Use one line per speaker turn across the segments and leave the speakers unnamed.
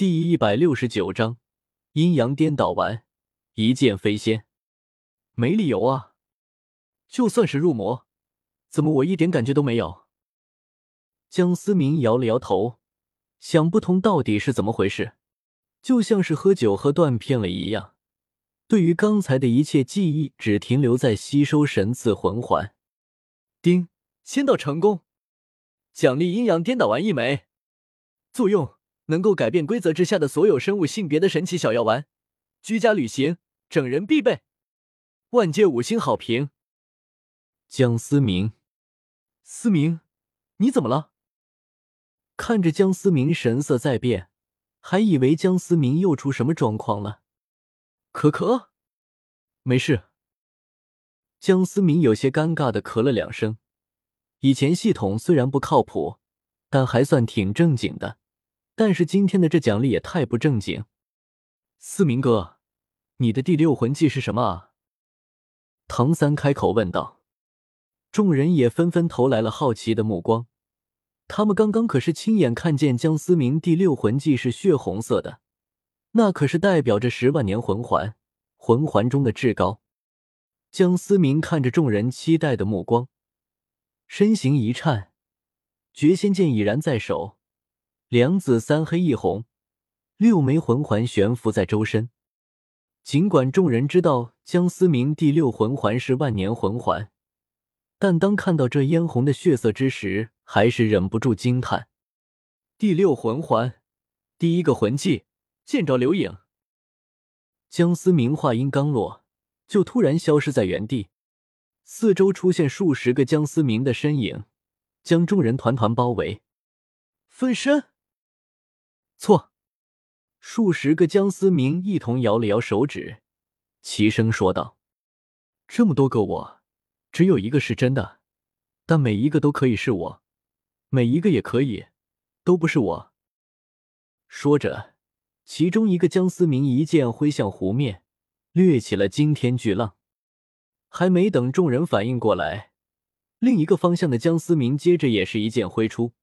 第一百六十九章阴阳颠倒丸，一剑飞仙。没理由啊！就算是入魔，怎么我一点感觉都没有？江思明摇了摇头，想不通到底是怎么回事，就像是喝酒喝断片了一样。对于刚才的一切记忆，只停留在吸收神赐魂环。丁，签到成功，奖励阴阳颠倒丸一枚，作用能够改变规则之下的所有生物性别的神奇小药丸，居家旅行整人必备，万界五星好评。江思明，思明，你怎么了？看着江思明神色在变，还以为江思明又出什么状况了。咳咳，没事。江思明有些尴尬的咳了两声。以前系统虽然不靠谱，但还算挺正经的。但是今天的这奖励也太不正经。思明哥，你的第六魂技是什么啊？唐三开口问道。众人也纷纷投来了好奇的目光。他们刚刚可是亲眼看见江思明第六魂技是血红色的。那可是代表着十万年魂环，魂环中的至高。江思明看着众人期待的目光，身形一颤，绝仙剑已然在手，两紫三黑一红，六枚魂环悬浮在周身。尽管众人知道江思明第六魂环是万年魂环，但当看到这嫣红的血色之时，还是忍不住惊叹：第六魂环，第一个魂技。剑招流影，江思明话音刚落，就突然消失在原地，四周出现数十个江思明的身影，将众人团团包围。分身？错！数十个江思明一同摇了摇手指，齐声说道：“这么多个我，只有一个是真的，但每一个都可以是我，每一个也可以，都不是我。”说着。其中一个江思明一剑挥向湖面，掠起了惊天巨浪。还没等众人反应过来，另一个方向的江思明接着也是一剑挥出。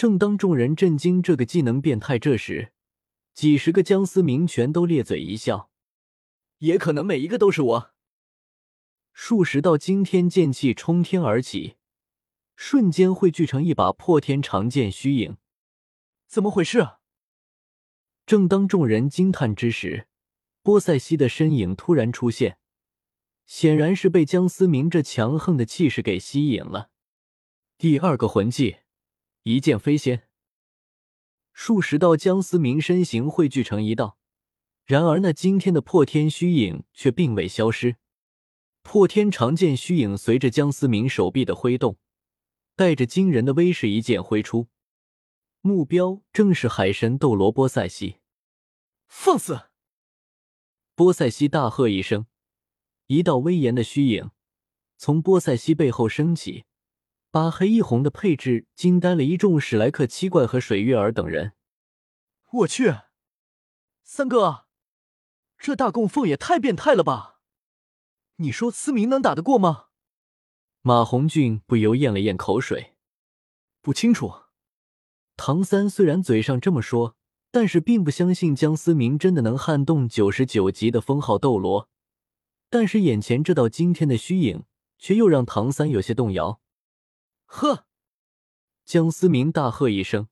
正当众人震惊这个技能变态，这时几十个江思明全都咧嘴一笑。也可能每一个都是我。数十道惊天剑气冲天而起，瞬间汇聚成一把破天长剑虚影。怎么回事？正当众人惊叹之时，波塞西的身影突然出现，显然是被江思明这强横的气势给吸引了。第二个魂技，一剑飞仙。数十道江思明身形汇聚成一道，然而那惊天的破天虚影却并未消失。破天长剑虚影随着江思明手臂的挥动，带着惊人的威势，一剑挥出，目标正是海神斗罗波塞西。放肆！波塞西大喝一声，一道威严的虚影从波塞西背后升起，八黑一红的配置惊呆了一众史莱克七怪和水月儿等人。我去，三哥，这大供奉也太变态了吧！你说思明能打得过吗？马红俊不由咽了咽口水，不清楚。唐三虽然嘴上这么说。但是并不相信江思明真的能撼动九十九级的封号斗罗，但是眼前这道惊天的虚影却又让唐三有些动摇。呵！江思明大喝一声，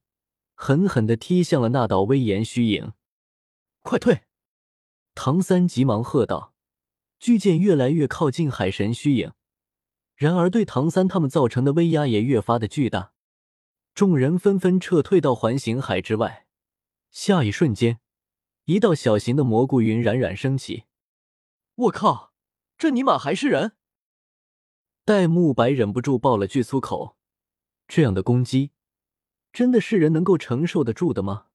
狠狠的踢向了那道威严虚影。快退！唐三急忙喝道。巨剑越来越靠近海神虚影，然而对唐三他们造成的威压也越发的巨大，众人纷纷撤退到环形海之外。下一瞬间，一道小型的蘑菇云冉冉升起。我靠，这尼玛还是人！戴沐白忍不住爆了句粗口。这样的攻击，真的是人能够承受得住的吗？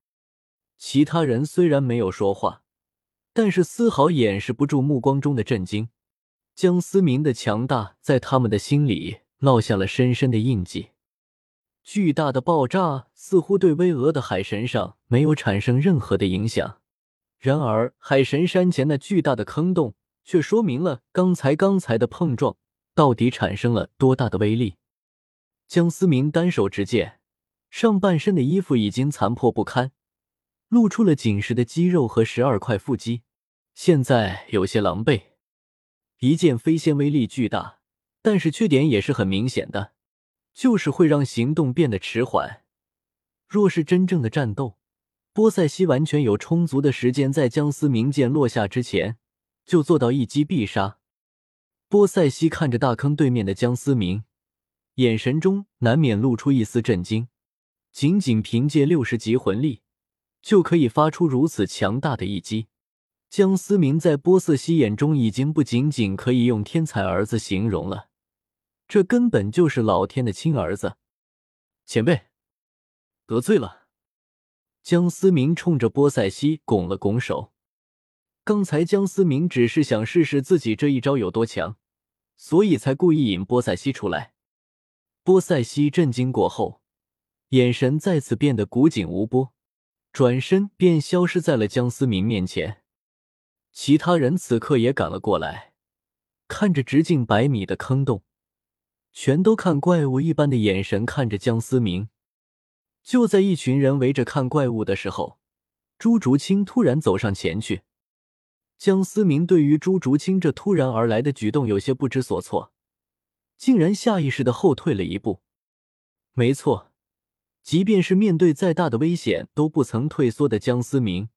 其他人虽然没有说话，但是丝毫掩饰不住目光中的震惊。江思明的强大在他们的心里烙下了深深的印记。巨大的爆炸似乎对巍峨的海神上没有产生任何的影响，然而海神山前那巨大的坑洞却说明了刚才刚才的碰撞到底产生了多大的威力。江思明单手执剑，上半身的衣服已经残破不堪，露出了紧实的肌肉和十二块腹肌，现在有些狼狈。一剑飞仙威力巨大，但是缺点也是很明显的，就是会让行动变得迟缓。若是真正的战斗，波塞西完全有充足的时间在江思明剑落下之前就做到一击必杀。波塞西看着大坑对面的江思明，眼神中难免露出一丝震惊。仅仅凭借六十级魂力，就可以发出如此强大的一击。江思明在波塞西眼中已经不仅仅可以用天才儿子形容了，这根本就是老天的亲儿子。前辈，得罪了。江思明冲着波塞西拱了拱手。刚才江思明只是想试试自己这一招有多强。所以才故意引波塞西出来。波塞西震惊过后，眼神再次变得古井无波，转身便消失在了江思明面前。其他人此刻也赶了过来，看着直径百米的坑洞，全都看怪物一般的眼神看着江思明。就在一群人围着看怪物的时候，朱竹清突然走上前去。江思明对于朱竹清这突然而来的举动有些不知所措，竟然下意识的后退了一步。没错，即便是面对再大的危险都不曾退缩的江思明，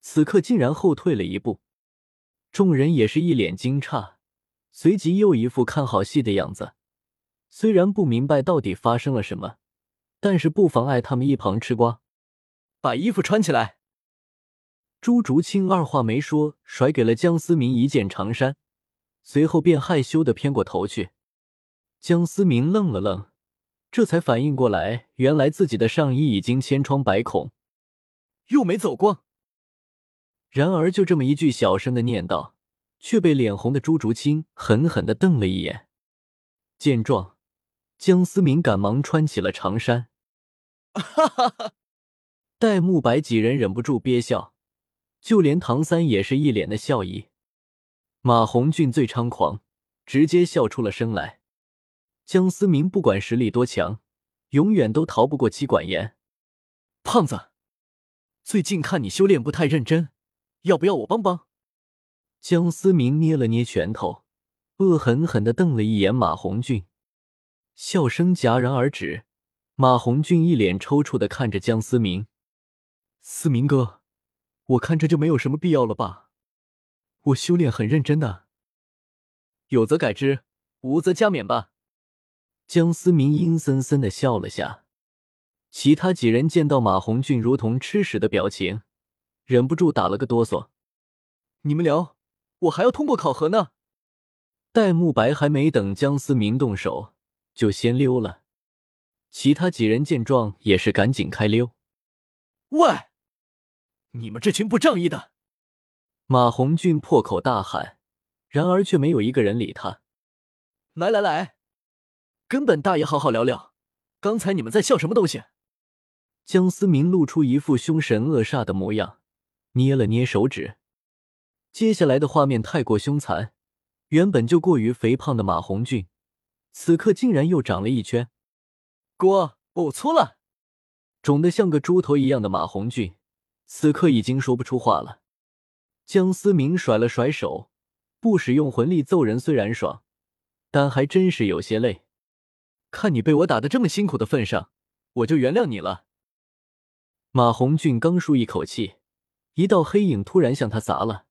此刻竟然后退了一步。众人也是一脸惊诧，随即又一副看好戏的样子。虽然不明白到底发生了什么，但是不妨碍他们一旁吃瓜。把衣服穿起来。朱竹清二话没说，甩给了江思明一件长衫，随后便害羞的偏过头去。江思明愣了愣，这才反应过来，原来自己的上衣已经千疮百孔，又没走光。然而，就这么一句小声的念叨，却被脸红的朱竹清狠狠的瞪了一眼。见状，江思明赶忙穿起了长衫。哈哈哈！戴沐白几人忍不住憋笑。就连唐三也是一脸的笑意，马红俊最猖狂，直接笑出了声来。江思明不管实力多强，永远都逃不过妻管严。胖子，最近看你修炼不太认真，要不要我帮帮？江思明捏了捏拳头，恶狠狠地瞪了一眼马红俊，笑声戛然而止。马红俊一脸抽搐的看着江思明，思明哥。我看这就没有什么必要了吧？我修炼很认真的，有则改之，无则加勉吧。江思明阴森森的笑了下，其他几人见到马红俊如同吃屎的表情，忍不住打了个哆嗦。你们聊，我还要通过考核呢。戴沐白还没等江思明动手，就先溜了。其他几人见状也是赶紧开溜。喂！你们这群不仗义的！马红俊破口大喊，然而却没有一个人理他。来来来，跟本大爷好好聊聊，刚才你们在笑什么东西？江思明露出一副凶神恶煞的模样，捏了捏手指。接下来的画面太过凶残，原本就过于肥胖的马红俊，此刻竟然又长了一圈。锅我错了，肿得像个猪头一样的马红俊。此刻已经说不出话了。江思明甩了甩手，不使用魂力揍人虽然爽，但还真是有些累。看你被我打的这么辛苦的份上，我就原谅你了。马红俊刚舒一口气，一道黑影突然向他砸了。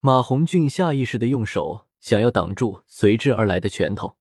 马红俊下意识的用手想要挡住随之而来的拳头。